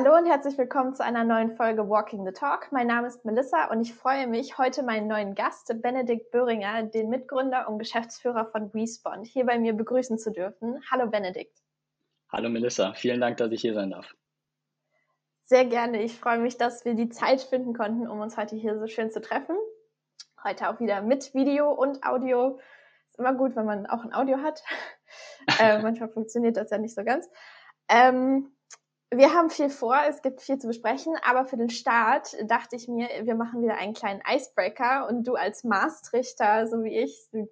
Hallo und herzlich willkommen zu einer neuen Folge Walking the Talk. Mein Name ist Melissa und ich freue mich, heute meinen neuen Gast, Benedikt Böhringer, den Mitgründer und Geschäftsführer von Respond, hier bei mir begrüßen zu dürfen. Hallo Benedikt. Hallo Melissa, vielen Dank, dass ich hier sein darf. Sehr gerne. Ich freue mich, dass wir die Zeit finden konnten, um uns heute hier so schön zu treffen. Heute auch wieder mit Video und Audio. Ist immer gut, wenn man auch ein Audio hat. äh, manchmal funktioniert das ja nicht so ganz. Ähm, wir haben viel vor, es gibt viel zu besprechen, aber für den Start dachte ich mir, wir machen wieder einen kleinen Icebreaker und du als Maastrichter, so wie ich, du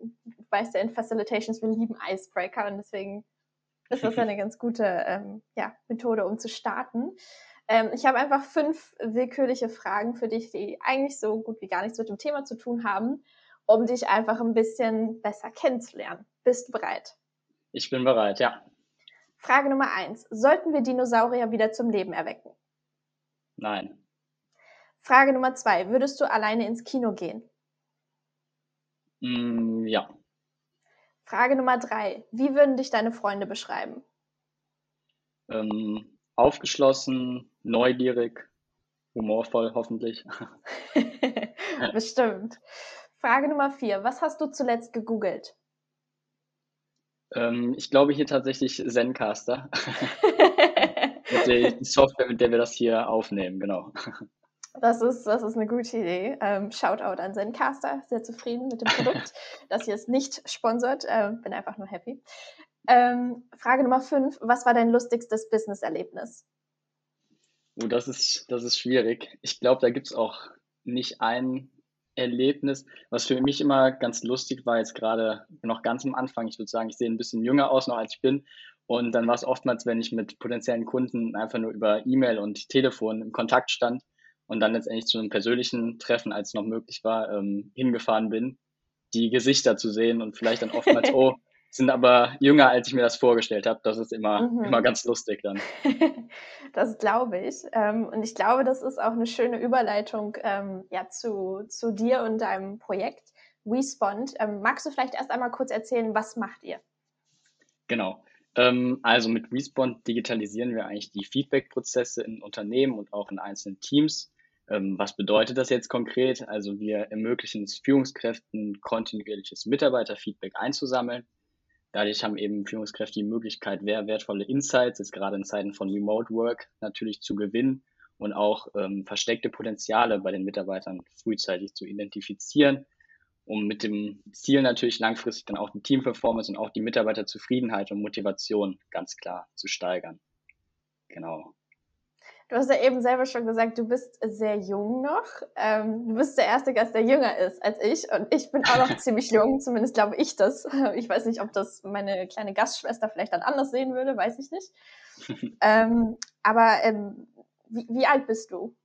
weißt ja in Facilitations, wir lieben Icebreaker und deswegen ist das eine ganz gute ähm, ja, Methode, um zu starten. Ähm, ich habe einfach fünf willkürliche Fragen für dich, die eigentlich so gut wie gar nichts mit dem Thema zu tun haben, um dich einfach ein bisschen besser kennenzulernen. Bist du bereit? Ich bin bereit, ja. Frage Nummer eins. Sollten wir Dinosaurier wieder zum Leben erwecken? Nein. Frage Nummer zwei. Würdest du alleine ins Kino gehen? Mm, ja. Frage Nummer drei. Wie würden dich deine Freunde beschreiben? Ähm, aufgeschlossen, neugierig, humorvoll hoffentlich. Bestimmt. Frage Nummer vier. Was hast du zuletzt gegoogelt? Ähm, ich glaube hier tatsächlich Zencaster. die Software, mit der wir das hier aufnehmen, genau. Das ist, das ist eine gute Idee. Ähm, Shoutout an Zencaster, sehr zufrieden mit dem Produkt, das hier ist nicht sponsert. Ähm, bin einfach nur happy. Ähm, Frage Nummer fünf: Was war dein lustigstes Business-Erlebnis? Oh, das ist, das ist schwierig. Ich glaube, da gibt es auch nicht ein Erlebnis, was für mich immer ganz lustig war, jetzt gerade noch ganz am Anfang. Ich würde sagen, ich sehe ein bisschen jünger aus noch als ich bin. Und dann war es oftmals, wenn ich mit potenziellen Kunden einfach nur über E-Mail und Telefon in Kontakt stand und dann letztendlich zu einem persönlichen Treffen, als es noch möglich war, ähm, hingefahren bin, die Gesichter zu sehen und vielleicht dann oftmals, oh, sind aber jünger, als ich mir das vorgestellt habe. Das ist immer, mhm. immer ganz lustig dann. das glaube ich. Ähm, und ich glaube, das ist auch eine schöne Überleitung ähm, ja, zu, zu dir und deinem Projekt WeSpond. Ähm, magst du vielleicht erst einmal kurz erzählen, was macht ihr? Genau. Also mit WeSpond digitalisieren wir eigentlich die Feedback-Prozesse in Unternehmen und auch in einzelnen Teams. Was bedeutet das jetzt konkret? Also wir ermöglichen es Führungskräften, kontinuierliches Mitarbeiterfeedback einzusammeln Dadurch haben eben Führungskräfte die Möglichkeit, wertvolle Insights, jetzt gerade in Zeiten von Remote Work, natürlich zu gewinnen und auch ähm, versteckte Potenziale bei den Mitarbeitern frühzeitig zu identifizieren, um mit dem Ziel natürlich langfristig dann auch die Teamperformance und auch die Mitarbeiterzufriedenheit und Motivation ganz klar zu steigern. Genau. Du hast ja eben selber schon gesagt, du bist sehr jung noch. Ähm, du bist der erste Gast, der jünger ist als ich. Und ich bin auch noch ziemlich jung, zumindest glaube ich das. Ich weiß nicht, ob das meine kleine Gastschwester vielleicht dann anders sehen würde, weiß ich nicht. ähm, aber ähm, wie, wie, alt bist du?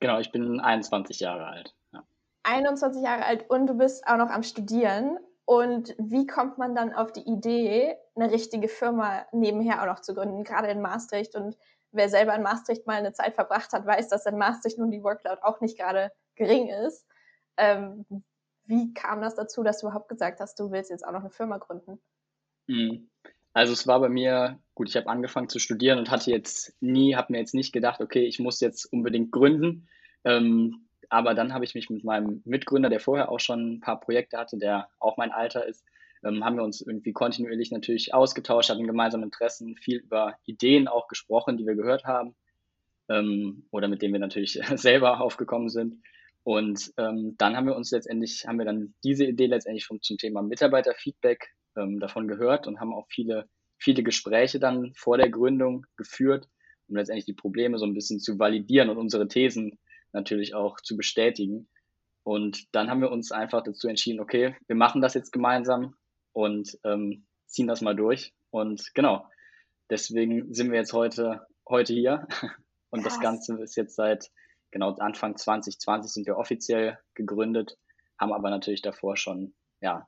Genau, ich bin 21 Jahre alt. Ja. 21 Jahre alt und du bist auch noch am Studieren. Und wie kommt man dann auf die Idee, eine richtige Firma nebenher auch noch zu gründen, gerade in Maastricht und wer selber in Maastricht mal eine Zeit verbracht hat, weiß, dass in Maastricht nun die Workload auch nicht gerade gering ist. Ähm, wie kam das dazu, dass du überhaupt gesagt hast, du willst jetzt auch noch eine Firma gründen? Mhm. Also es war bei mir, gut, ich habe angefangen zu studieren und hatte jetzt nie, habe mir jetzt nicht gedacht, okay, ich muss jetzt unbedingt gründen. Ähm, aber dann habe ich mich mit meinem Mitgründer, der vorher auch schon ein paar Projekte hatte, der auch mein Alter ist, ähm, haben wir uns irgendwie kontinuierlich natürlich ausgetauscht, hatten gemeinsame Interessen, viel über Ideen auch gesprochen, die wir gehört haben ähm, oder mit denen wir natürlich selber aufgekommen sind. Und ähm, dann haben wir uns letztendlich, haben wir dann diese Idee letztendlich vom, zum Thema Mitarbeiterfeedback ähm, davon gehört und haben auch viele, viele Gespräche dann vor der Gründung geführt, um letztendlich die Probleme so ein bisschen zu validieren und unsere Thesen natürlich auch zu bestätigen. Und dann haben wir uns einfach dazu entschieden, okay, wir machen das jetzt gemeinsam, und ähm, ziehen das mal durch. Und genau, deswegen sind wir jetzt heute, heute hier. Und Krass. das Ganze ist jetzt seit genau Anfang 2020 sind wir offiziell gegründet, haben aber natürlich davor schon ja,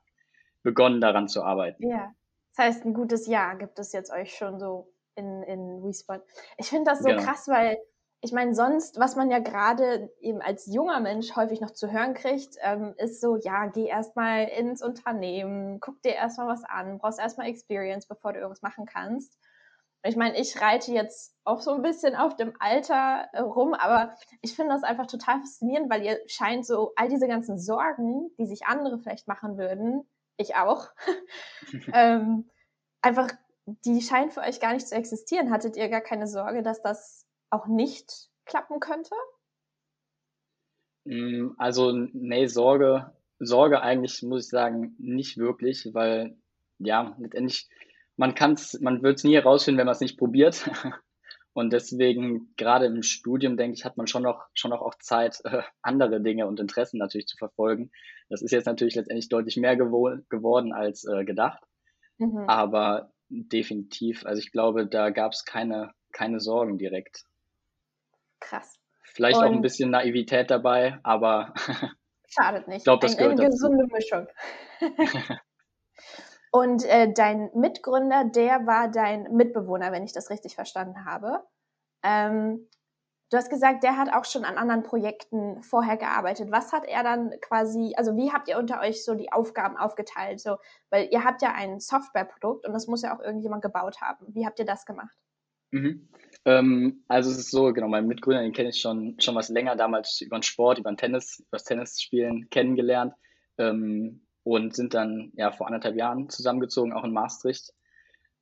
begonnen daran zu arbeiten. Ja, das heißt, ein gutes Jahr gibt es jetzt euch schon so in, in WeSpot. Ich finde das so genau. krass, weil ich meine, sonst, was man ja gerade eben als junger Mensch häufig noch zu hören kriegt, ähm, ist so, ja, geh erstmal ins Unternehmen, guck dir erstmal was an, brauchst erstmal Experience, bevor du irgendwas machen kannst. Ich meine, ich reite jetzt auch so ein bisschen auf dem Alter äh, rum, aber ich finde das einfach total faszinierend, weil ihr scheint so all diese ganzen Sorgen, die sich andere vielleicht machen würden, ich auch, ähm, einfach, die scheinen für euch gar nicht zu existieren. Hattet ihr gar keine Sorge, dass das auch nicht klappen könnte? Mm, also, nee, Sorge, Sorge eigentlich, muss ich sagen, nicht wirklich, weil, ja, letztendlich, man kann's, man wird es nie herausfinden, wenn man es nicht probiert. Und deswegen, gerade im Studium, denke ich, hat man schon noch, schon noch auch Zeit, äh, andere Dinge und Interessen natürlich zu verfolgen. Das ist jetzt natürlich letztendlich deutlich mehr gewo geworden als äh, gedacht. Mhm. Aber definitiv, also ich glaube, da gab es keine, keine Sorgen direkt. Krass. Vielleicht und auch ein bisschen Naivität dabei, aber schadet nicht. Ich glaube, das ein, gehört eine gesunde Mischung. Und äh, dein Mitgründer, der war dein Mitbewohner, wenn ich das richtig verstanden habe. Ähm, du hast gesagt, der hat auch schon an anderen Projekten vorher gearbeitet. Was hat er dann quasi, also wie habt ihr unter euch so die Aufgaben aufgeteilt? So, weil ihr habt ja ein Softwareprodukt und das muss ja auch irgendjemand gebaut haben. Wie habt ihr das gemacht? Mhm. Ähm, also es ist so, genau, mein Mitgründer, den kenne ich schon, schon was länger, damals über den Sport, über den Tennis, über das Tennisspielen kennengelernt. Ähm, und sind dann ja vor anderthalb Jahren zusammengezogen, auch in Maastricht.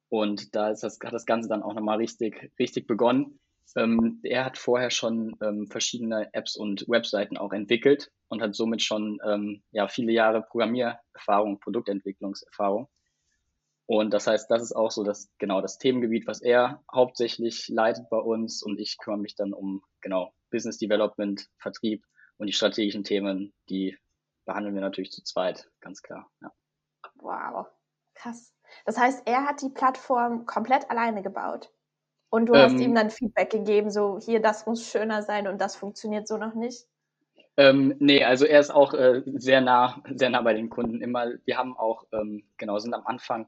Und da ist das, hat das Ganze dann auch nochmal richtig, richtig begonnen. Ähm, er hat vorher schon ähm, verschiedene Apps und Webseiten auch entwickelt und hat somit schon ähm, ja, viele Jahre Programmiererfahrung, Produktentwicklungserfahrung. Und das heißt, das ist auch so das, genau das Themengebiet, was er hauptsächlich leitet bei uns und ich kümmere mich dann um genau Business Development, Vertrieb und die strategischen Themen, die behandeln wir natürlich zu zweit, ganz klar. Ja. Wow, krass. Das heißt, er hat die Plattform komplett alleine gebaut. Und du ähm, hast ihm dann Feedback gegeben, so hier, das muss schöner sein und das funktioniert so noch nicht? Ähm, nee, also er ist auch äh, sehr nah, sehr nah bei den Kunden immer. Wir haben auch, ähm, genau, sind am Anfang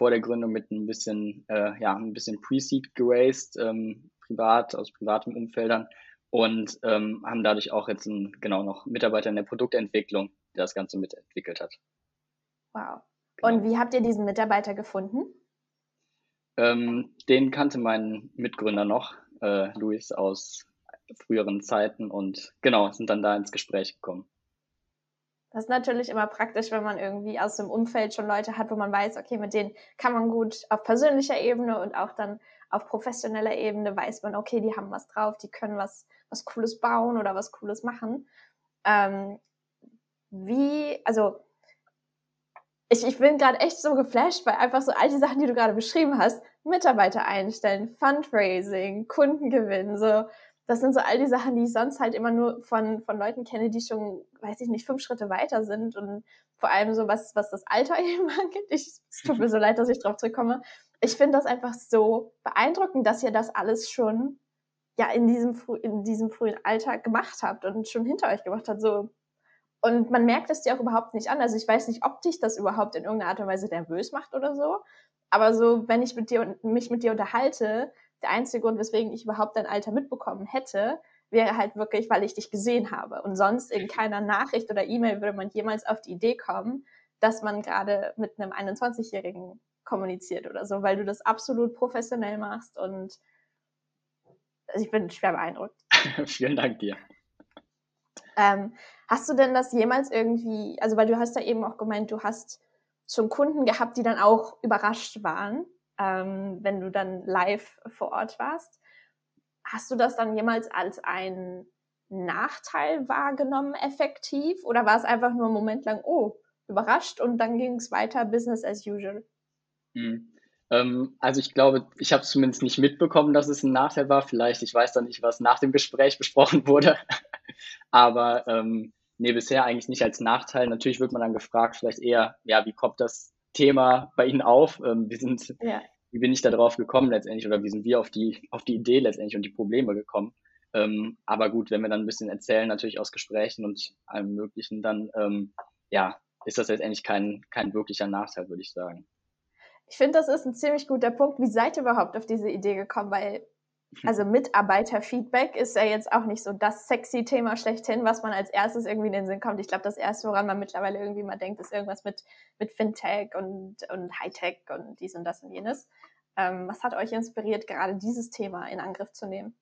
vor der Gründung mit ein bisschen, äh, ja, ein bisschen Pre-Seed geraced, ähm, privat, aus privaten Umfeldern und ähm, haben dadurch auch jetzt einen, genau noch Mitarbeiter in der Produktentwicklung, der das Ganze mitentwickelt hat. Wow. Genau. Und wie habt ihr diesen Mitarbeiter gefunden? Ähm, den kannte mein Mitgründer noch, äh, Luis, aus früheren Zeiten und genau, sind dann da ins Gespräch gekommen. Das ist natürlich immer praktisch, wenn man irgendwie aus dem Umfeld schon Leute hat, wo man weiß, okay, mit denen kann man gut auf persönlicher Ebene und auch dann auf professioneller Ebene weiß man, okay, die haben was drauf, die können was was Cooles bauen oder was Cooles machen. Ähm, wie, also ich, ich bin gerade echt so geflasht, weil einfach so all die Sachen, die du gerade beschrieben hast, Mitarbeiter einstellen, Fundraising, Kunden gewinnen, so, das sind so all die Sachen, die ich sonst halt immer nur von, von Leuten kenne, die schon, weiß ich nicht, fünf Schritte weiter sind und vor allem so was, was das Alter eben angeht. Ich, es tut mir so leid, dass ich drauf zurückkomme. Ich finde das einfach so beeindruckend, dass ihr das alles schon ja in diesem, in diesem frühen Alter gemacht habt und schon hinter euch gemacht habt. So. Und man merkt es dir auch überhaupt nicht an. Also ich weiß nicht, ob dich das überhaupt in irgendeiner Art und Weise nervös macht oder so. Aber so, wenn ich mit dir, mich mit dir unterhalte, der einzige Grund, weswegen ich überhaupt dein Alter mitbekommen hätte, wäre halt wirklich, weil ich dich gesehen habe. Und sonst in keiner Nachricht oder E-Mail würde man jemals auf die Idee kommen, dass man gerade mit einem 21-Jährigen kommuniziert oder so, weil du das absolut professionell machst und also ich bin schwer beeindruckt. Vielen Dank dir. Ähm, hast du denn das jemals irgendwie, also weil du hast ja eben auch gemeint, du hast schon Kunden gehabt, die dann auch überrascht waren, ähm, wenn du dann live vor Ort warst. Hast du das dann jemals als einen Nachteil wahrgenommen, effektiv? Oder war es einfach nur einen Moment lang, oh, überrascht und dann ging es weiter, Business as usual? Hm. Ähm, also ich glaube, ich habe zumindest nicht mitbekommen, dass es ein Nachteil war. Vielleicht, ich weiß dann nicht, was nach dem Gespräch besprochen wurde. Aber ähm, nee, bisher eigentlich nicht als Nachteil. Natürlich wird man dann gefragt, vielleicht eher, ja, wie kommt das Thema bei Ihnen auf? Ähm, wie sind, ja. wie bin ich da drauf gekommen letztendlich oder wie sind wir auf die, auf die Idee letztendlich und die Probleme gekommen? Ähm, aber gut, wenn wir dann ein bisschen erzählen, natürlich aus Gesprächen und allem Möglichen, dann ähm, ja, ist das letztendlich kein, kein wirklicher Nachteil, würde ich sagen. Ich finde, das ist ein ziemlich guter Punkt. Wie seid ihr überhaupt auf diese Idee gekommen? Weil, also Mitarbeiterfeedback ist ja jetzt auch nicht so das sexy Thema schlechthin, was man als erstes irgendwie in den Sinn kommt. Ich glaube, das erste, woran man mittlerweile irgendwie mal denkt, ist irgendwas mit, mit Fintech und, und Hightech und dies und das und jenes. Ähm, was hat euch inspiriert, gerade dieses Thema in Angriff zu nehmen?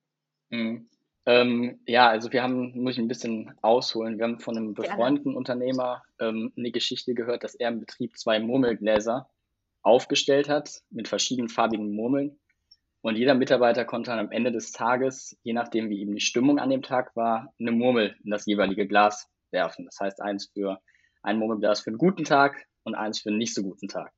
Mhm. Ähm, ja, also wir haben, muss ich ein bisschen ausholen, wir haben von einem befreundeten Gerne. Unternehmer ähm, eine Geschichte gehört, dass er im Betrieb zwei Murmelgläser aufgestellt hat mit verschiedenen farbigen Murmeln. Und jeder Mitarbeiter konnte dann am Ende des Tages, je nachdem wie eben die Stimmung an dem Tag war, eine Murmel in das jeweilige Glas werfen. Das heißt, eins für ein Murmelglas für einen guten Tag und eins für einen nicht so guten Tag.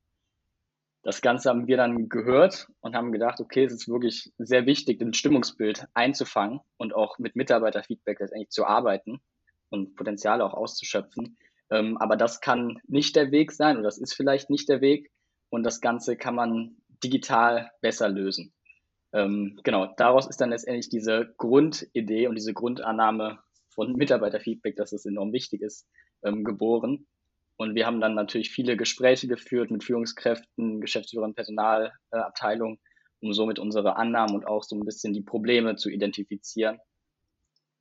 Das Ganze haben wir dann gehört und haben gedacht, okay, es ist wirklich sehr wichtig, ein Stimmungsbild einzufangen und auch mit Mitarbeiterfeedback letztendlich zu arbeiten und Potenziale auch auszuschöpfen. Ähm, aber das kann nicht der Weg sein oder das ist vielleicht nicht der Weg und das Ganze kann man digital besser lösen. Ähm, genau, daraus ist dann letztendlich diese Grundidee und diese Grundannahme von Mitarbeiterfeedback, dass es enorm wichtig ist, ähm, geboren. Und wir haben dann natürlich viele Gespräche geführt mit Führungskräften, Geschäftsführern, Personalabteilung, um somit unsere Annahmen und auch so ein bisschen die Probleme zu identifizieren.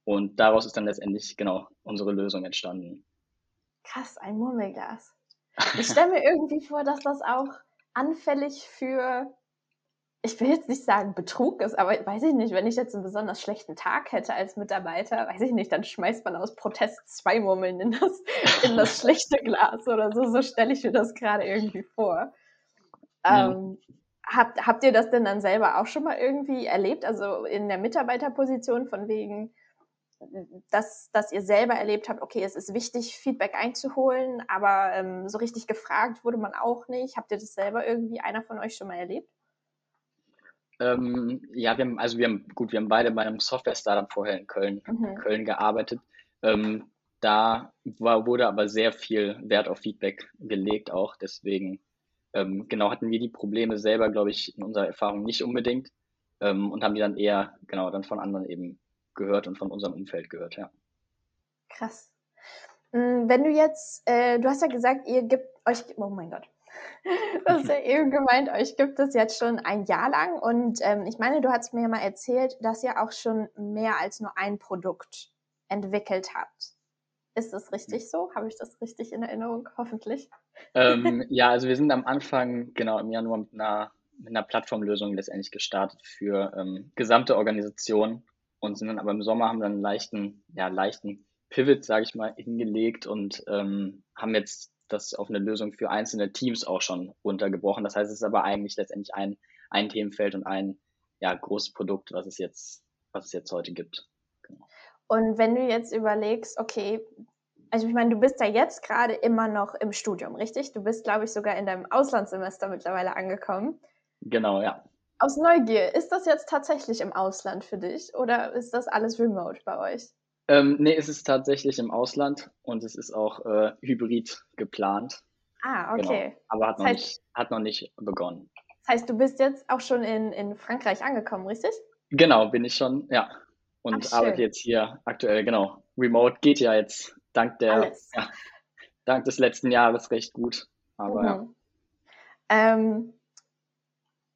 Und daraus ist dann letztendlich genau unsere Lösung entstanden. Krass, ein Murmelglas. Ich stelle mir irgendwie vor, dass das auch anfällig für ich will jetzt nicht sagen Betrug ist, aber weiß ich nicht, wenn ich jetzt einen besonders schlechten Tag hätte als Mitarbeiter, weiß ich nicht, dann schmeißt man aus Protest zwei Murmeln in das, in das schlechte Glas oder so. So stelle ich mir das gerade irgendwie vor. Ja. Ähm, habt, habt ihr das denn dann selber auch schon mal irgendwie erlebt? Also in der Mitarbeiterposition von wegen, dass, dass ihr selber erlebt habt, okay, es ist wichtig, Feedback einzuholen, aber ähm, so richtig gefragt wurde man auch nicht. Habt ihr das selber irgendwie einer von euch schon mal erlebt? Ähm, ja, wir haben, also wir haben, gut, wir haben beide bei einem Software-Startup vorher in Köln, mhm. Köln gearbeitet. Ähm, da war, wurde aber sehr viel Wert auf Feedback gelegt auch. Deswegen, ähm, genau, hatten wir die Probleme selber, glaube ich, in unserer Erfahrung nicht unbedingt ähm, und haben die dann eher, genau, dann von anderen eben gehört und von unserem Umfeld gehört, ja. Krass. Hm, wenn du jetzt, äh, du hast ja gesagt, ihr gebt euch, oh mein Gott, Das ist ja eben gemeint, euch gibt es jetzt schon ein Jahr lang und ähm, ich meine, du hast mir ja mal erzählt, dass ihr auch schon mehr als nur ein Produkt entwickelt habt. Ist das richtig so? Habe ich das richtig in Erinnerung? Hoffentlich. Ähm, ja, also wir sind am Anfang, genau im Januar mit einer, mit einer Plattformlösung letztendlich gestartet für ähm, gesamte Organisationen und sind dann aber im Sommer haben dann einen leichten, ja, leichten Pivot, sage ich mal, hingelegt und ähm, haben jetzt das auf eine Lösung für einzelne Teams auch schon runtergebrochen. Das heißt, es ist aber eigentlich letztendlich ein, ein Themenfeld und ein ja, großes Produkt, was es jetzt, was es jetzt heute gibt. Genau. Und wenn du jetzt überlegst, okay, also ich meine, du bist ja jetzt gerade immer noch im Studium, richtig? Du bist, glaube ich, sogar in deinem Auslandssemester mittlerweile angekommen. Genau, ja. Aus Neugier, ist das jetzt tatsächlich im Ausland für dich oder ist das alles remote bei euch? Ähm, nee, es ist tatsächlich im Ausland und es ist auch äh, hybrid geplant. Ah, genau. okay. Genau. Aber hat noch, heißt, nicht, hat noch nicht begonnen. Das heißt, du bist jetzt auch schon in, in Frankreich angekommen, richtig? Genau, bin ich schon, ja. Und Ach, arbeite jetzt hier aktuell, genau. Remote geht ja jetzt dank der, ja, dank des letzten Jahres recht gut. Aber mhm. ja. Ähm,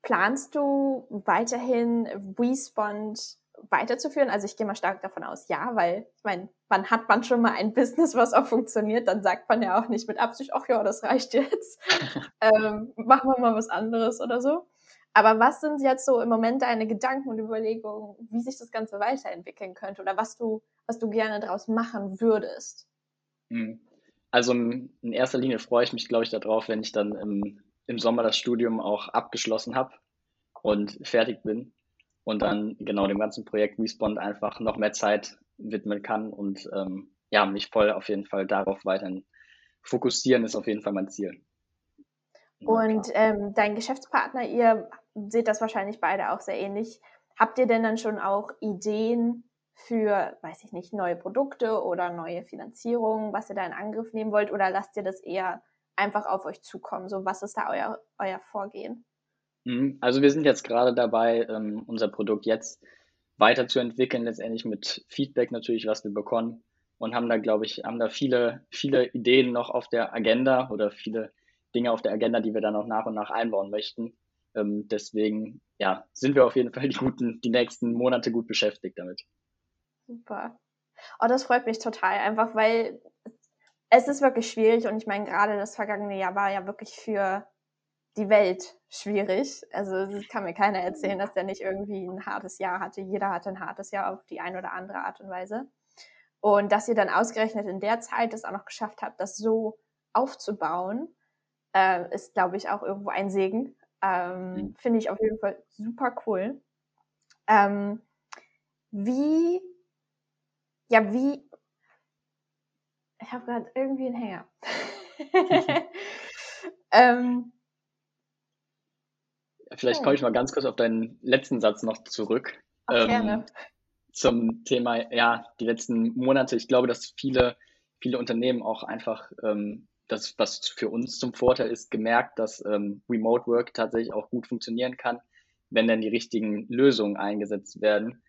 planst du weiterhin Respond weiterzuführen? Also ich gehe mal stark davon aus, ja, weil ich meine, wann hat man schon mal ein Business, was auch funktioniert, dann sagt man ja auch nicht mit Absicht, ach ja, das reicht jetzt, ähm, machen wir mal was anderes oder so. Aber was sind jetzt so im Moment deine Gedanken und Überlegungen, wie sich das Ganze weiterentwickeln könnte oder was du, was du gerne daraus machen würdest? Hm. Also in erster Linie freue ich mich, glaube ich, darauf, wenn ich dann im, im Sommer das Studium auch abgeschlossen habe und fertig bin und dann genau dem ganzen Projekt Respawn einfach noch mehr Zeit widmen kann und ähm, ja, mich voll auf jeden Fall darauf weiterhin fokussieren, ist auf jeden Fall mein Ziel. Und ähm, dein Geschäftspartner, ihr seht das wahrscheinlich beide auch sehr ähnlich. Habt ihr denn dann schon auch Ideen für, weiß ich nicht, neue Produkte oder neue Finanzierungen, was ihr da in Angriff nehmen wollt? Oder lasst ihr das eher einfach auf euch zukommen? So, was ist da euer, euer Vorgehen? Mhm. Also wir sind jetzt gerade dabei, ähm, unser Produkt jetzt weiterzuentwickeln, letztendlich mit Feedback natürlich, was wir bekommen und haben da, glaube ich, haben da viele, viele Ideen noch auf der Agenda oder viele Dinge auf der Agenda, die wir dann auch nach und nach einbauen möchten. Ähm, deswegen, ja, sind wir auf jeden Fall die guten, die nächsten Monate gut beschäftigt damit. Super. Oh, das freut mich total, einfach weil es ist wirklich schwierig und ich meine, gerade das vergangene Jahr war ja wirklich für die Welt schwierig. Also es kann mir keiner erzählen, dass der nicht irgendwie ein hartes Jahr hatte. Jeder hatte ein hartes Jahr auf die eine oder andere Art und Weise. Und dass ihr dann ausgerechnet in der Zeit es auch noch geschafft habt, das so aufzubauen, äh, ist, glaube ich, auch irgendwo ein Segen. Ähm, mhm. Finde ich auf jeden Fall super cool. Ähm, wie, ja, wie, ich habe gerade irgendwie einen Hänger. ähm, Vielleicht komme ich mal ganz kurz auf deinen letzten Satz noch zurück. Ach, ähm, gerne. Zum Thema, ja, die letzten Monate. Ich glaube, dass viele, viele Unternehmen auch einfach ähm, das, was für uns zum Vorteil ist, gemerkt, dass ähm, Remote Work tatsächlich auch gut funktionieren kann, wenn dann die richtigen Lösungen eingesetzt werden.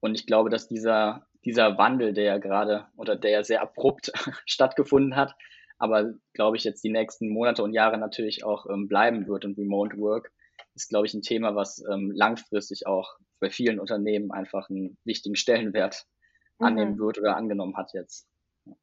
Und ich glaube, dass dieser, dieser Wandel, der ja gerade oder der ja sehr abrupt stattgefunden hat, aber glaube ich jetzt die nächsten Monate und Jahre natürlich auch ähm, bleiben wird und Remote Work, ist, glaube ich, ein Thema, was ähm, langfristig auch bei vielen Unternehmen einfach einen wichtigen Stellenwert mhm. annehmen wird oder angenommen hat jetzt.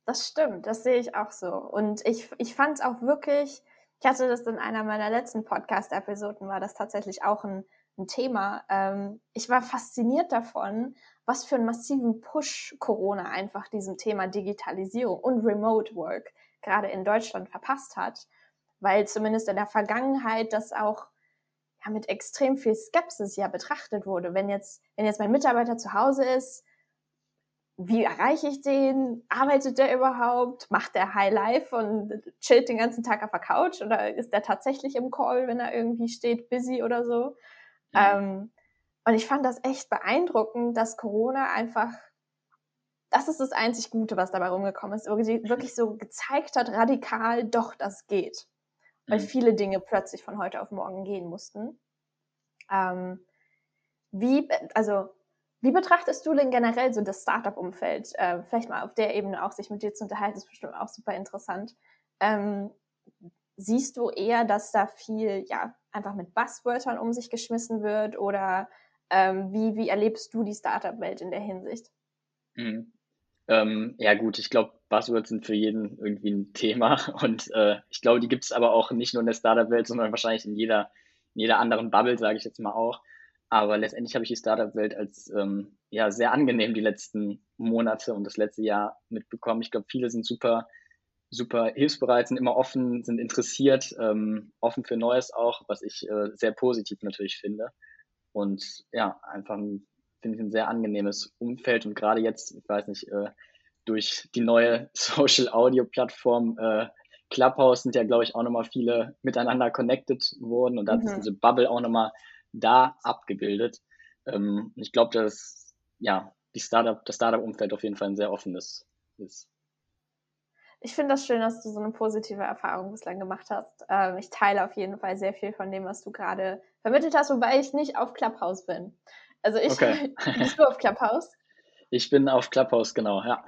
Das stimmt, das sehe ich auch so. Und ich, ich fand es auch wirklich, ich hatte das in einer meiner letzten Podcast-Episoden, war das tatsächlich auch ein, ein Thema. Ähm, ich war fasziniert davon, was für einen massiven Push Corona einfach diesem Thema Digitalisierung und Remote Work gerade in Deutschland verpasst hat. Weil zumindest in der Vergangenheit das auch ja, mit extrem viel Skepsis ja betrachtet wurde. Wenn jetzt, wenn jetzt mein Mitarbeiter zu Hause ist, wie erreiche ich den? Arbeitet der überhaupt? Macht der High Life und chillt den ganzen Tag auf der Couch? Oder ist der tatsächlich im Call, wenn er irgendwie steht, busy oder so? Mhm. Ähm, und ich fand das echt beeindruckend, dass Corona einfach, das ist das einzig Gute, was dabei rumgekommen ist, wirklich, wirklich so gezeigt hat, radikal, doch, das geht. Weil mhm. viele Dinge plötzlich von heute auf morgen gehen mussten. Ähm, wie, also wie betrachtest du denn generell so das Startup-Umfeld? Äh, vielleicht mal auf der Ebene auch sich mit dir zu unterhalten, ist bestimmt auch super interessant. Ähm, siehst du eher, dass da viel, ja, einfach mit Buzzwörtern um sich geschmissen wird oder ähm, wie, wie erlebst du die Startup-Welt in der Hinsicht? Mhm. Ähm, ja gut, ich glaube, Buzzwords sind für jeden irgendwie ein Thema und äh, ich glaube, die gibt es aber auch nicht nur in der Startup-Welt, sondern wahrscheinlich in jeder, in jeder anderen Bubble, sage ich jetzt mal auch. Aber letztendlich habe ich die Startup-Welt als ähm, ja, sehr angenehm die letzten Monate und das letzte Jahr mitbekommen. Ich glaube, viele sind super, super hilfsbereit, sind immer offen, sind interessiert, ähm, offen für Neues auch, was ich äh, sehr positiv natürlich finde. Und ja, einfach ein, finde ich ein sehr angenehmes Umfeld und gerade jetzt, ich weiß nicht, äh, durch die neue Social Audio Plattform äh, Clubhouse sind ja, glaube ich, auch nochmal viele miteinander connected worden und da mhm. ist diese Bubble auch nochmal da abgebildet. Ähm, ich glaube, dass ja, die Startup, das Startup-Umfeld auf jeden Fall ein sehr offenes ist. Ich finde das schön, dass du so eine positive Erfahrung bislang gemacht hast. Ähm, ich teile auf jeden Fall sehr viel von dem, was du gerade vermittelt hast, wobei ich nicht auf Clubhouse bin. Also ich, okay. bist du auf Clubhouse? Ich bin auf Clubhouse, genau, ja.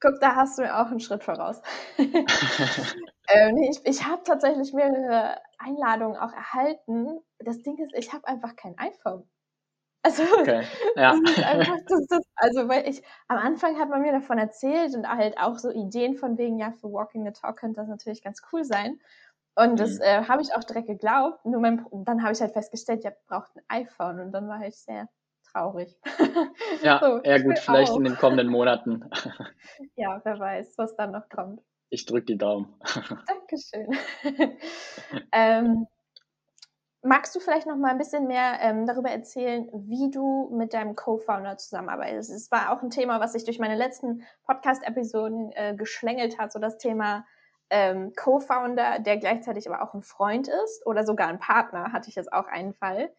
Guck, da hast du mir auch einen Schritt voraus. ähm, ich ich habe tatsächlich mehrere Einladungen auch erhalten. Das Ding ist, ich habe einfach kein iPhone. Also, okay. ja. einfach, das, das, also, weil ich, am Anfang hat man mir davon erzählt und halt auch so Ideen von wegen, ja, für Walking the Talk könnte das natürlich ganz cool sein. Und mhm. das äh, habe ich auch direkt geglaubt. Nur mein, dann habe ich halt festgestellt, ihr braucht ein iPhone. Und dann war ich sehr traurig. Ja, so, ja gut, vielleicht auch. in den kommenden Monaten. ja, wer weiß, was dann noch kommt. Ich drücke die Daumen. Dankeschön. ähm, magst du vielleicht noch mal ein bisschen mehr ähm, darüber erzählen, wie du mit deinem Co-Founder zusammenarbeitest? Es war auch ein Thema, was sich durch meine letzten Podcast-Episoden äh, geschlängelt hat, so das Thema ähm, Co-Founder, der gleichzeitig aber auch ein Freund ist oder sogar ein Partner, hatte ich jetzt auch einen Fall.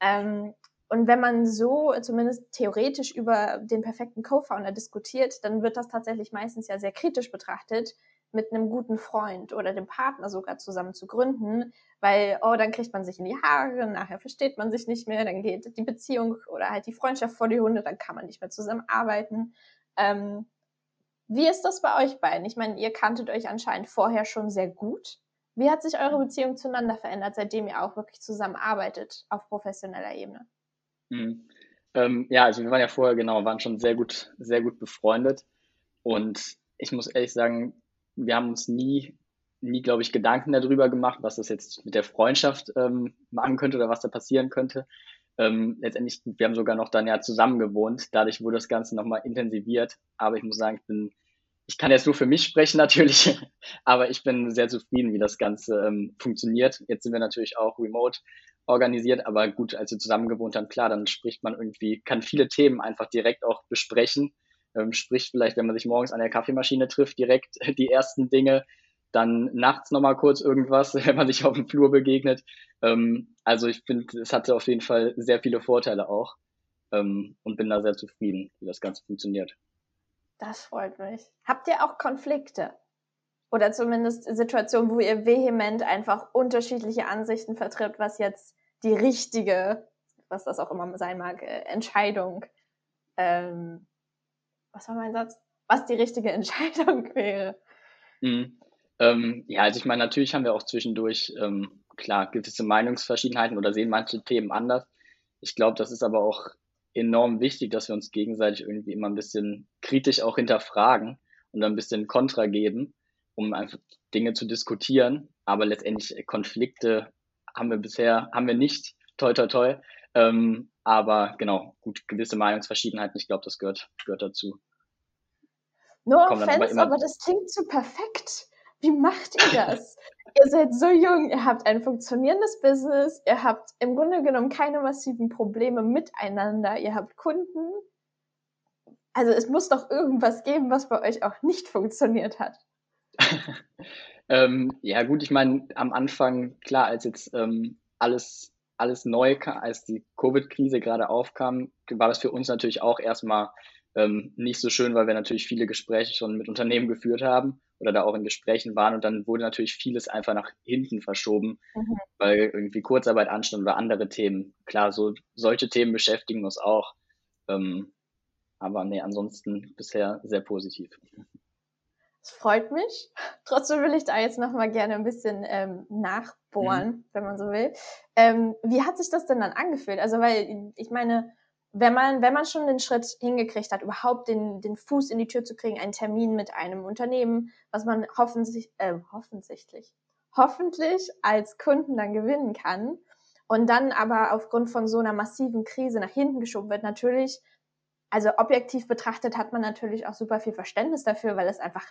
Ähm, und wenn man so zumindest theoretisch über den perfekten Co-Founder diskutiert, dann wird das tatsächlich meistens ja sehr kritisch betrachtet, mit einem guten Freund oder dem Partner sogar zusammen zu gründen, weil, oh, dann kriegt man sich in die Haare, nachher versteht man sich nicht mehr, dann geht die Beziehung oder halt die Freundschaft vor die Hunde, dann kann man nicht mehr zusammenarbeiten. Ähm, wie ist das bei euch beiden? Ich meine, ihr kanntet euch anscheinend vorher schon sehr gut. Wie hat sich eure Beziehung zueinander verändert, seitdem ihr auch wirklich zusammenarbeitet auf professioneller Ebene? Mhm. Ähm, ja, also wir waren ja vorher, genau, waren schon sehr gut, sehr gut befreundet. Und ich muss ehrlich sagen, wir haben uns nie nie, glaube ich, Gedanken darüber gemacht, was das jetzt mit der Freundschaft ähm, machen könnte oder was da passieren könnte. Ähm, letztendlich, wir haben sogar noch dann ja zusammen gewohnt. Dadurch wurde das Ganze nochmal intensiviert. Aber ich muss sagen, ich bin, ich kann jetzt nur für mich sprechen natürlich, aber ich bin sehr zufrieden, wie das Ganze ähm, funktioniert. Jetzt sind wir natürlich auch remote organisiert, aber gut, als wir zusammen gewohnt haben, klar, dann spricht man irgendwie, kann viele Themen einfach direkt auch besprechen. Ähm, spricht vielleicht, wenn man sich morgens an der Kaffeemaschine trifft, direkt die ersten Dinge, dann nachts nochmal kurz irgendwas, wenn man sich auf dem Flur begegnet. Ähm, also ich finde, es hatte auf jeden Fall sehr viele Vorteile auch ähm, und bin da sehr zufrieden, wie das Ganze funktioniert. Das freut mich. Habt ihr auch Konflikte? Oder zumindest Situationen, wo ihr vehement einfach unterschiedliche Ansichten vertritt, was jetzt die richtige, was das auch immer sein mag, äh, Entscheidung, ähm, was war mein Satz? Was die richtige Entscheidung wäre. Mhm. Ähm, ja, also ich meine, natürlich haben wir auch zwischendurch, ähm, klar, gewisse Meinungsverschiedenheiten oder sehen manche Themen anders. Ich glaube, das ist aber auch enorm wichtig, dass wir uns gegenseitig irgendwie immer ein bisschen kritisch auch hinterfragen und ein bisschen Kontra geben, um einfach Dinge zu diskutieren. Aber letztendlich äh, Konflikte haben wir bisher, haben wir nicht, toi toi toi. Ähm, aber genau, gut, gewisse Meinungsverschiedenheiten, ich glaube, das gehört, gehört dazu. No offense, aber, aber das klingt zu perfekt. Wie macht ihr das? ihr seid so jung, ihr habt ein funktionierendes Business, ihr habt im Grunde genommen keine massiven Probleme miteinander, ihr habt Kunden. Also es muss doch irgendwas geben, was bei euch auch nicht funktioniert hat. Ähm, ja gut, ich meine, am Anfang, klar, als jetzt ähm, alles, alles neu kam, als die Covid-Krise gerade aufkam, war das für uns natürlich auch erstmal ähm, nicht so schön, weil wir natürlich viele Gespräche schon mit Unternehmen geführt haben oder da auch in Gesprächen waren und dann wurde natürlich vieles einfach nach hinten verschoben, mhm. weil irgendwie Kurzarbeit anstand oder andere Themen. Klar, so solche Themen beschäftigen uns auch. Ähm, aber nee, ansonsten bisher sehr positiv. Freut mich. Trotzdem will ich da jetzt nochmal gerne ein bisschen ähm, nachbohren, mhm. wenn man so will. Ähm, wie hat sich das denn dann angefühlt? Also, weil ich meine, wenn man, wenn man schon den Schritt hingekriegt hat, überhaupt den, den Fuß in die Tür zu kriegen, einen Termin mit einem Unternehmen, was man hoffentlich, äh, hoffentlich, hoffentlich als Kunden dann gewinnen kann und dann aber aufgrund von so einer massiven Krise nach hinten geschoben wird, natürlich, also objektiv betrachtet hat man natürlich auch super viel Verständnis dafür, weil es einfach,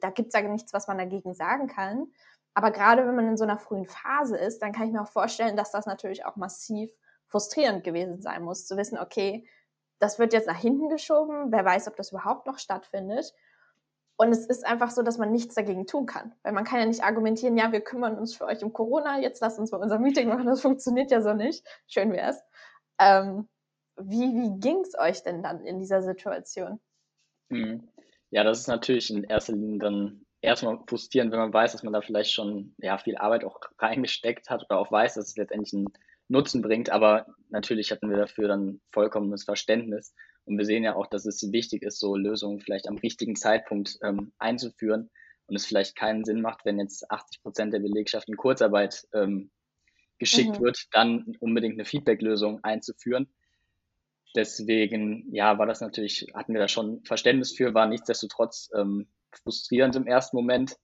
da gibt's ja nichts, was man dagegen sagen kann. Aber gerade wenn man in so einer frühen Phase ist, dann kann ich mir auch vorstellen, dass das natürlich auch massiv frustrierend gewesen sein muss, zu wissen, okay, das wird jetzt nach hinten geschoben, wer weiß, ob das überhaupt noch stattfindet. Und es ist einfach so, dass man nichts dagegen tun kann. Weil man kann ja nicht argumentieren, ja, wir kümmern uns für euch um Corona, jetzt lasst uns mal unser Meeting machen, das funktioniert ja so nicht. Schön wär's. Ähm, wie wie ging's euch denn dann in dieser Situation? Hm. Ja, das ist natürlich in erster Linie dann erstmal frustrierend, wenn man weiß, dass man da vielleicht schon ja, viel Arbeit auch reingesteckt hat oder auch weiß, dass es letztendlich ein Nutzen bringt. Aber natürlich hatten wir dafür dann vollkommenes Verständnis. Und wir sehen ja auch, dass es wichtig ist, so Lösungen vielleicht am richtigen Zeitpunkt ähm, einzuführen und es vielleicht keinen Sinn macht, wenn jetzt 80 Prozent der Belegschaft in Kurzarbeit ähm, geschickt mhm. wird, dann unbedingt eine Feedback-Lösung einzuführen. Deswegen, ja, war das natürlich, hatten wir da schon Verständnis für, war nichtsdestotrotz ähm, frustrierend im ersten Moment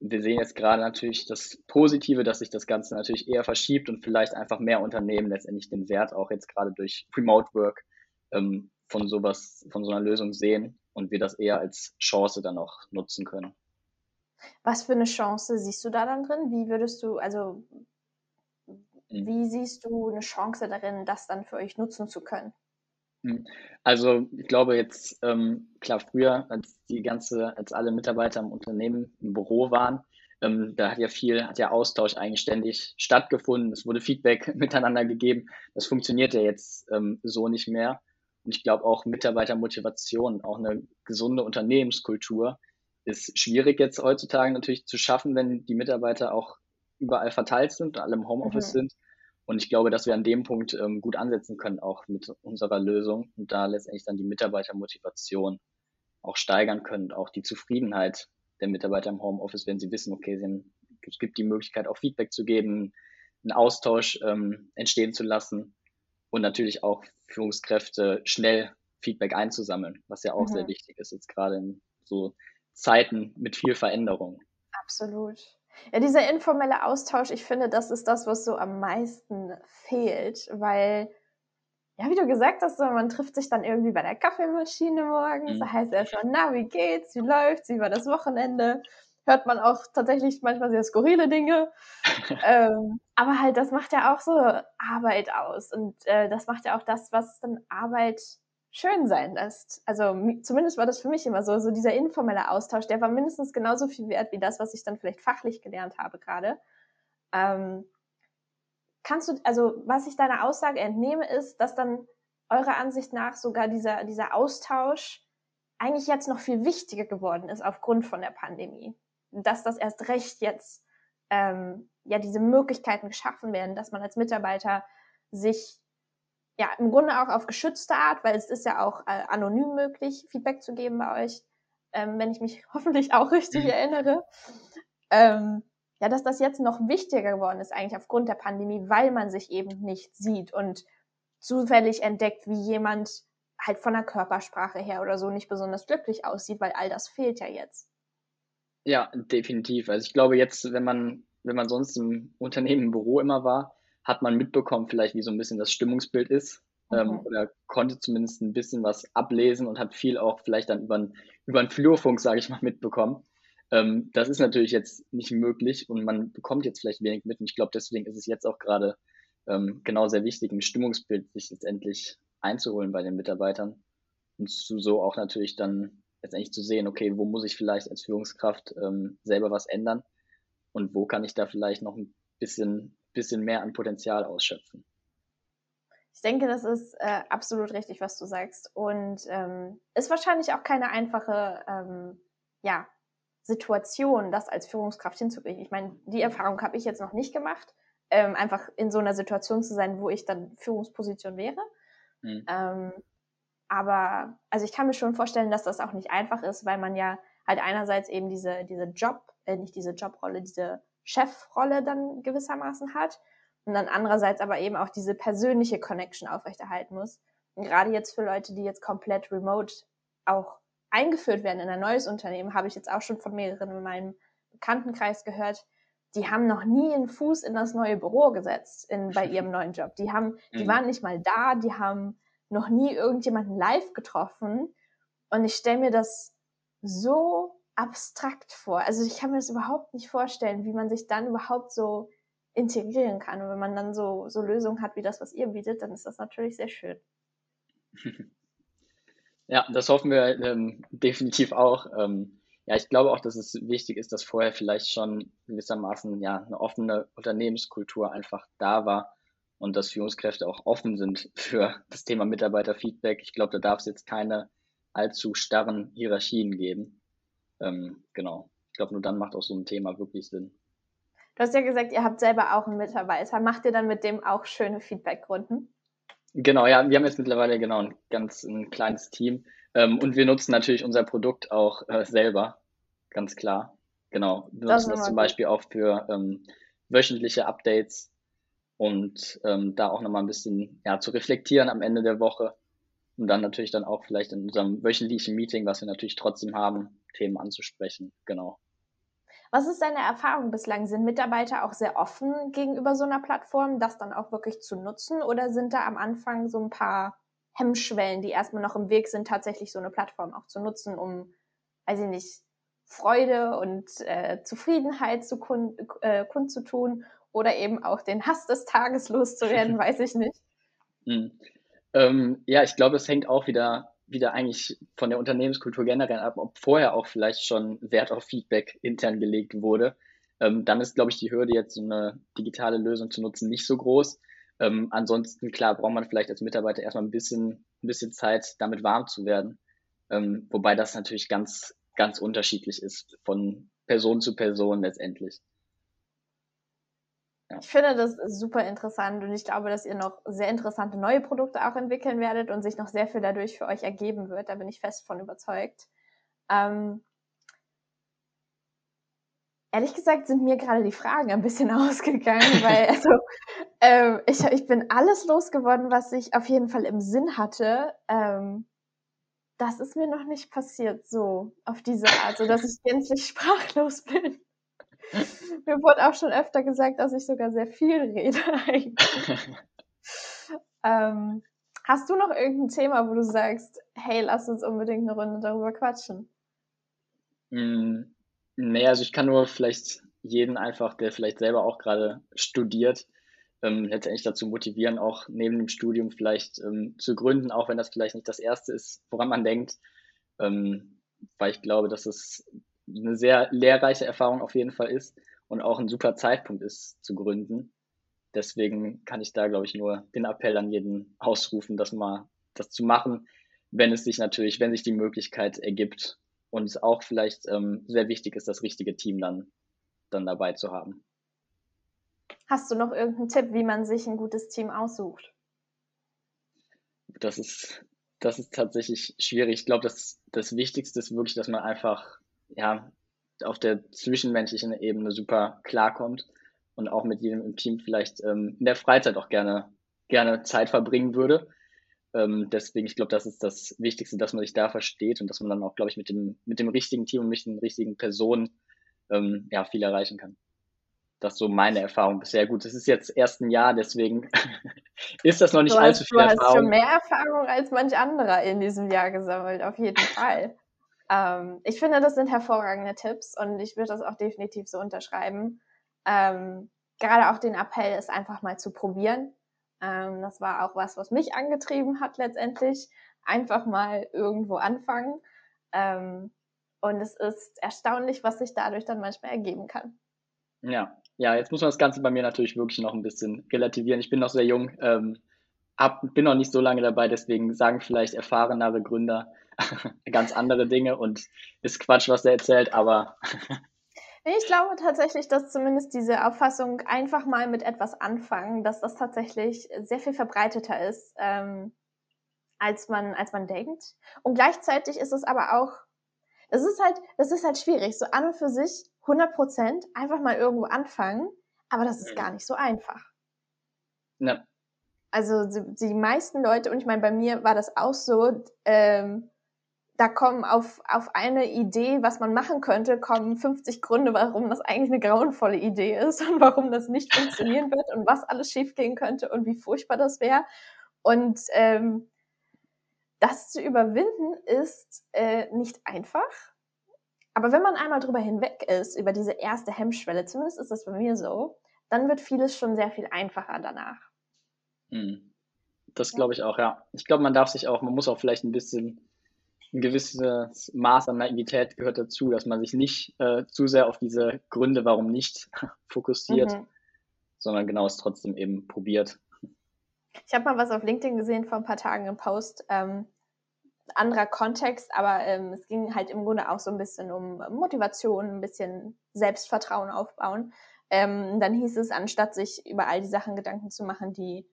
wir sehen jetzt gerade natürlich das Positive, dass sich das Ganze natürlich eher verschiebt und vielleicht einfach mehr Unternehmen letztendlich den Wert auch jetzt gerade durch Remote Work ähm, von sowas, von so einer Lösung sehen und wir das eher als Chance dann auch nutzen können. Was für eine Chance siehst du da dann drin? Wie würdest du, also mhm. wie siehst du eine Chance darin, das dann für euch nutzen zu können? Hm. Also ich glaube jetzt, ähm, klar, früher, als die ganze, als alle Mitarbeiter im Unternehmen im Büro waren, ähm, da hat ja viel, hat ja Austausch eigentlich ständig stattgefunden. Es wurde Feedback miteinander gegeben. Das funktioniert ja jetzt ähm, so nicht mehr. Und ich glaube auch Mitarbeitermotivation, auch eine gesunde Unternehmenskultur ist schwierig jetzt heutzutage natürlich zu schaffen, wenn die Mitarbeiter auch überall verteilt sind und alle im Homeoffice mhm. sind. Und ich glaube, dass wir an dem Punkt ähm, gut ansetzen können, auch mit unserer Lösung und da letztendlich dann die Mitarbeitermotivation auch steigern können, auch die Zufriedenheit der Mitarbeiter im Homeoffice, wenn sie wissen, okay, sie haben, es gibt die Möglichkeit, auch Feedback zu geben, einen Austausch ähm, entstehen zu lassen und natürlich auch Führungskräfte schnell Feedback einzusammeln, was ja auch mhm. sehr wichtig ist, jetzt gerade in so Zeiten mit viel Veränderung. Absolut. Ja, dieser informelle Austausch, ich finde, das ist das, was so am meisten fehlt, weil, ja, wie du gesagt hast, man trifft sich dann irgendwie bei der Kaffeemaschine morgens, mhm. da heißt erstmal, na, wie geht's, wie läuft's, wie war das Wochenende? Hört man auch tatsächlich manchmal sehr skurrile Dinge. ähm, aber halt, das macht ja auch so Arbeit aus und äh, das macht ja auch das, was dann Arbeit schön sein lässt. Also zumindest war das für mich immer so, so dieser informelle Austausch, der war mindestens genauso viel wert wie das, was ich dann vielleicht fachlich gelernt habe gerade. Ähm, kannst du, also was ich deiner Aussage entnehme, ist, dass dann eurer Ansicht nach sogar dieser, dieser Austausch eigentlich jetzt noch viel wichtiger geworden ist aufgrund von der Pandemie. Dass das erst recht jetzt ähm, ja diese Möglichkeiten geschaffen werden, dass man als Mitarbeiter sich ja, im Grunde auch auf geschützte Art, weil es ist ja auch äh, anonym möglich, Feedback zu geben bei euch, ähm, wenn ich mich hoffentlich auch richtig mhm. erinnere. Ähm, ja, dass das jetzt noch wichtiger geworden ist, eigentlich aufgrund der Pandemie, weil man sich eben nicht sieht und zufällig entdeckt, wie jemand halt von der Körpersprache her oder so nicht besonders glücklich aussieht, weil all das fehlt ja jetzt. Ja, definitiv. Also ich glaube jetzt, wenn man, wenn man sonst im Unternehmen im Büro immer war, hat man mitbekommen, vielleicht wie so ein bisschen das Stimmungsbild ist. Ähm, mhm. oder konnte zumindest ein bisschen was ablesen und hat viel auch vielleicht dann über, über einen Flurfunk, sage ich mal, mitbekommen. Ähm, das ist natürlich jetzt nicht möglich und man bekommt jetzt vielleicht wenig mit. Und ich glaube, deswegen ist es jetzt auch gerade ähm, genau sehr wichtig, ein Stimmungsbild sich letztendlich einzuholen bei den Mitarbeitern und zu so auch natürlich dann letztendlich zu sehen, okay, wo muss ich vielleicht als Führungskraft ähm, selber was ändern und wo kann ich da vielleicht noch ein bisschen bisschen mehr an Potenzial ausschöpfen. Ich denke, das ist äh, absolut richtig, was du sagst. Und ähm, ist wahrscheinlich auch keine einfache ähm, ja, Situation, das als Führungskraft hinzukriegen. Ich meine, die Erfahrung habe ich jetzt noch nicht gemacht, ähm, einfach in so einer Situation zu sein, wo ich dann Führungsposition wäre. Mhm. Ähm, aber also ich kann mir schon vorstellen, dass das auch nicht einfach ist, weil man ja halt einerseits eben diese, diese Job, äh, nicht diese Jobrolle, diese Chefrolle dann gewissermaßen hat und dann andererseits aber eben auch diese persönliche Connection aufrechterhalten muss. Und gerade jetzt für Leute, die jetzt komplett remote auch eingeführt werden in ein neues Unternehmen, habe ich jetzt auch schon von mehreren in meinem Bekanntenkreis gehört, die haben noch nie einen Fuß in das neue Büro gesetzt in, bei ihrem neuen Job. Die haben, die mhm. waren nicht mal da, die haben noch nie irgendjemanden live getroffen. Und ich stelle mir das so abstrakt vor. Also ich kann mir das überhaupt nicht vorstellen, wie man sich dann überhaupt so integrieren kann. Und wenn man dann so, so Lösungen hat wie das, was ihr bietet, dann ist das natürlich sehr schön. Ja, das hoffen wir ähm, definitiv auch. Ähm, ja, ich glaube auch, dass es wichtig ist, dass vorher vielleicht schon gewissermaßen ja eine offene Unternehmenskultur einfach da war und dass Führungskräfte auch offen sind für das Thema Mitarbeiterfeedback. Ich glaube, da darf es jetzt keine allzu starren Hierarchien geben. Ähm, genau. Ich glaube, nur dann macht auch so ein Thema wirklich Sinn. Du hast ja gesagt, ihr habt selber auch einen Mitarbeiter. Macht ihr dann mit dem auch schöne Feedbackrunden? Genau, ja, wir haben jetzt mittlerweile genau ein ganz ein kleines Team. Ähm, und wir nutzen natürlich unser Produkt auch äh, selber, ganz klar. Genau. Wir nutzen das, das zum gut. Beispiel auch für ähm, wöchentliche Updates und ähm, da auch nochmal ein bisschen ja, zu reflektieren am Ende der Woche. Und dann natürlich dann auch vielleicht in unserem wöchentlichen Meeting, was wir natürlich trotzdem haben, Themen anzusprechen. Genau. Was ist deine Erfahrung bislang? Sind Mitarbeiter auch sehr offen gegenüber so einer Plattform, das dann auch wirklich zu nutzen? Oder sind da am Anfang so ein paar Hemmschwellen, die erstmal noch im Weg sind, tatsächlich so eine Plattform auch zu nutzen, um, weiß ich nicht, Freude und äh, Zufriedenheit zu kund, äh, kundzutun oder eben auch den Hass des Tages loszuwerden, weiß ich nicht. Hm. Ähm, ja, ich glaube, es hängt auch wieder wieder eigentlich von der Unternehmenskultur generell ab, ob vorher auch vielleicht schon Wert auf Feedback intern gelegt wurde. Ähm, dann ist, glaube ich, die Hürde, jetzt so eine digitale Lösung zu nutzen, nicht so groß. Ähm, ansonsten, klar, braucht man vielleicht als Mitarbeiter erstmal ein bisschen, ein bisschen Zeit, damit warm zu werden. Ähm, wobei das natürlich ganz, ganz unterschiedlich ist von Person zu Person letztendlich. Ja. Ich finde das super interessant und ich glaube, dass ihr noch sehr interessante neue Produkte auch entwickeln werdet und sich noch sehr viel dadurch für euch ergeben wird. Da bin ich fest von überzeugt. Ähm, ehrlich gesagt sind mir gerade die Fragen ein bisschen ausgegangen, weil also, ähm, ich, ich bin alles losgeworden, was ich auf jeden Fall im Sinn hatte. Ähm, das ist mir noch nicht passiert so auf diese Art, so dass ich gänzlich sprachlos bin. Mir wurde auch schon öfter gesagt, dass ich sogar sehr viel rede ähm, hast du noch irgendein Thema, wo du sagst, hey, lass uns unbedingt eine Runde darüber quatschen? Mm, nee, also ich kann nur vielleicht jeden einfach, der vielleicht selber auch gerade studiert, ähm, letztendlich dazu motivieren, auch neben dem Studium vielleicht ähm, zu gründen, auch wenn das vielleicht nicht das Erste ist, woran man denkt. Ähm, weil ich glaube, dass es eine sehr lehrreiche Erfahrung auf jeden Fall ist und auch ein super Zeitpunkt ist zu gründen. Deswegen kann ich da, glaube ich, nur den Appell an jeden ausrufen, das mal das zu machen, wenn es sich natürlich, wenn sich die Möglichkeit ergibt und es auch vielleicht ähm, sehr wichtig ist, das richtige Team dann, dann dabei zu haben. Hast du noch irgendeinen Tipp, wie man sich ein gutes Team aussucht? Das ist, das ist tatsächlich schwierig. Ich glaube, das, das Wichtigste ist wirklich, dass man einfach ja, auf der zwischenmenschlichen Ebene super klarkommt und auch mit jedem im Team vielleicht ähm, in der Freizeit auch gerne, gerne Zeit verbringen würde. Ähm, deswegen, ich glaube, das ist das Wichtigste, dass man sich da versteht und dass man dann auch, glaube ich, mit dem, mit dem richtigen Team und mit den richtigen Personen ähm, ja, viel erreichen kann. Das ist so meine Erfahrung bisher. Gut, es ist jetzt erst ein Jahr, deswegen ist das noch nicht du allzu hast, viel Erfahrung. Du hast schon mehr Erfahrung als manch anderer in diesem Jahr gesammelt, auf jeden Fall. Ähm, ich finde, das sind hervorragende Tipps und ich würde das auch definitiv so unterschreiben. Ähm, gerade auch den Appell, es einfach mal zu probieren. Ähm, das war auch was, was mich angetrieben hat letztendlich. Einfach mal irgendwo anfangen. Ähm, und es ist erstaunlich, was sich dadurch dann manchmal ergeben kann. Ja, ja, jetzt muss man das Ganze bei mir natürlich wirklich noch ein bisschen relativieren. Ich bin noch sehr jung, ähm, hab, bin noch nicht so lange dabei, deswegen sagen vielleicht erfahrenere Gründer ganz andere Dinge und ist Quatsch, was er erzählt, aber. ich glaube tatsächlich, dass zumindest diese Auffassung einfach mal mit etwas anfangen, dass das tatsächlich sehr viel verbreiteter ist, ähm, als man, als man denkt. Und gleichzeitig ist es aber auch, das ist halt, das ist halt schwierig, so an und für sich 100 Prozent einfach mal irgendwo anfangen, aber das ist mhm. gar nicht so einfach. Ja. Also die, die, meisten Leute, und ich meine, bei mir war das auch so, ähm, da kommen auf, auf eine Idee, was man machen könnte, kommen 50 Gründe, warum das eigentlich eine grauenvolle Idee ist und warum das nicht funktionieren wird und was alles schiefgehen könnte und wie furchtbar das wäre. Und ähm, das zu überwinden ist äh, nicht einfach. Aber wenn man einmal drüber hinweg ist, über diese erste Hemmschwelle, zumindest ist das bei mir so, dann wird vieles schon sehr viel einfacher danach. Hm. Das glaube ich auch, ja. Ich glaube, man darf sich auch, man muss auch vielleicht ein bisschen, ein gewisses Maß an Naivität gehört dazu, dass man sich nicht äh, zu sehr auf diese Gründe, warum nicht, fokussiert, mhm. sondern genau es trotzdem eben probiert. Ich habe mal was auf LinkedIn gesehen vor ein paar Tagen im Post. Ähm, anderer Kontext, aber ähm, es ging halt im Grunde auch so ein bisschen um Motivation, ein bisschen Selbstvertrauen aufbauen. Ähm, dann hieß es, anstatt sich über all die Sachen Gedanken zu machen, die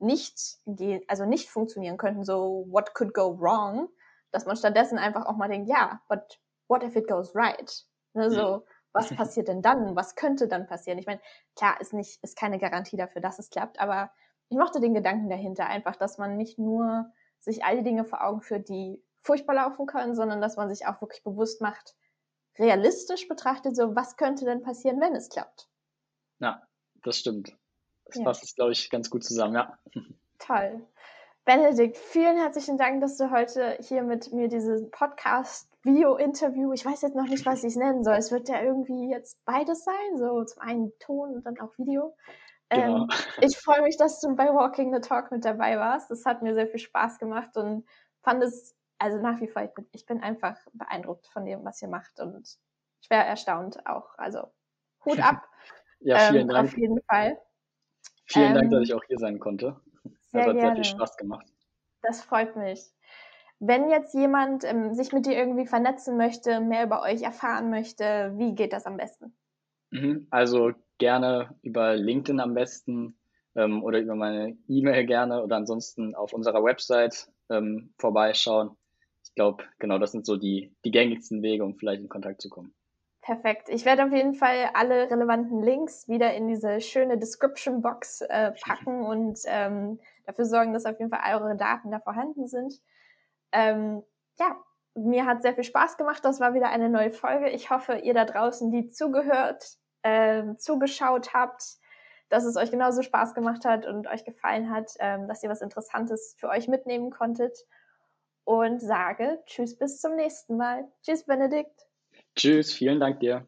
nicht gehen, also nicht funktionieren könnten, so what could go wrong, dass man stattdessen einfach auch mal denkt, ja, but what if it goes right? Ne, so, mhm. was passiert denn dann? Was könnte dann passieren? Ich meine, klar, ist nicht, ist keine Garantie dafür, dass es klappt, aber ich mochte den Gedanken dahinter einfach, dass man nicht nur sich all die Dinge vor Augen führt, die furchtbar laufen können, sondern dass man sich auch wirklich bewusst macht, realistisch betrachtet, so was könnte denn passieren, wenn es klappt. Ja, das stimmt. Das ja. passt, glaube ich, ganz gut zusammen, ja. Toll. Benedikt, vielen herzlichen Dank, dass du heute hier mit mir dieses Podcast-Video-Interview, ich weiß jetzt noch nicht, was ich es nennen soll. Es wird ja irgendwie jetzt beides sein, so zum einen Ton und dann auch Video. Genau. Ähm, ich freue mich, dass du bei Walking the Talk mit dabei warst. Das hat mir sehr viel Spaß gemacht und fand es, also nach wie vor, ich bin, ich bin einfach beeindruckt von dem, was ihr macht und schwer erstaunt auch. Also Hut ab. ja, vielen ähm, Dank. Auf jeden Fall. Vielen ähm, Dank, dass ich auch hier sein konnte. Sehr das hat gerne. sehr viel Spaß gemacht. Das freut mich. Wenn jetzt jemand ähm, sich mit dir irgendwie vernetzen möchte, mehr über euch erfahren möchte, wie geht das am besten? Mhm, also gerne über LinkedIn am besten ähm, oder über meine E-Mail gerne oder ansonsten auf unserer Website ähm, vorbeischauen. Ich glaube, genau, das sind so die, die gängigsten Wege, um vielleicht in Kontakt zu kommen. Perfekt. Ich werde auf jeden Fall alle relevanten Links wieder in diese schöne Description Box äh, packen und ähm, dafür sorgen, dass auf jeden Fall eure Daten da vorhanden sind. Ähm, ja, mir hat sehr viel Spaß gemacht. Das war wieder eine neue Folge. Ich hoffe, ihr da draußen, die zugehört äh, zugeschaut habt, dass es euch genauso Spaß gemacht hat und euch gefallen hat, ähm, dass ihr was Interessantes für euch mitnehmen konntet. Und sage Tschüss bis zum nächsten Mal. Tschüss, Benedikt. Tschüss, vielen Dank dir.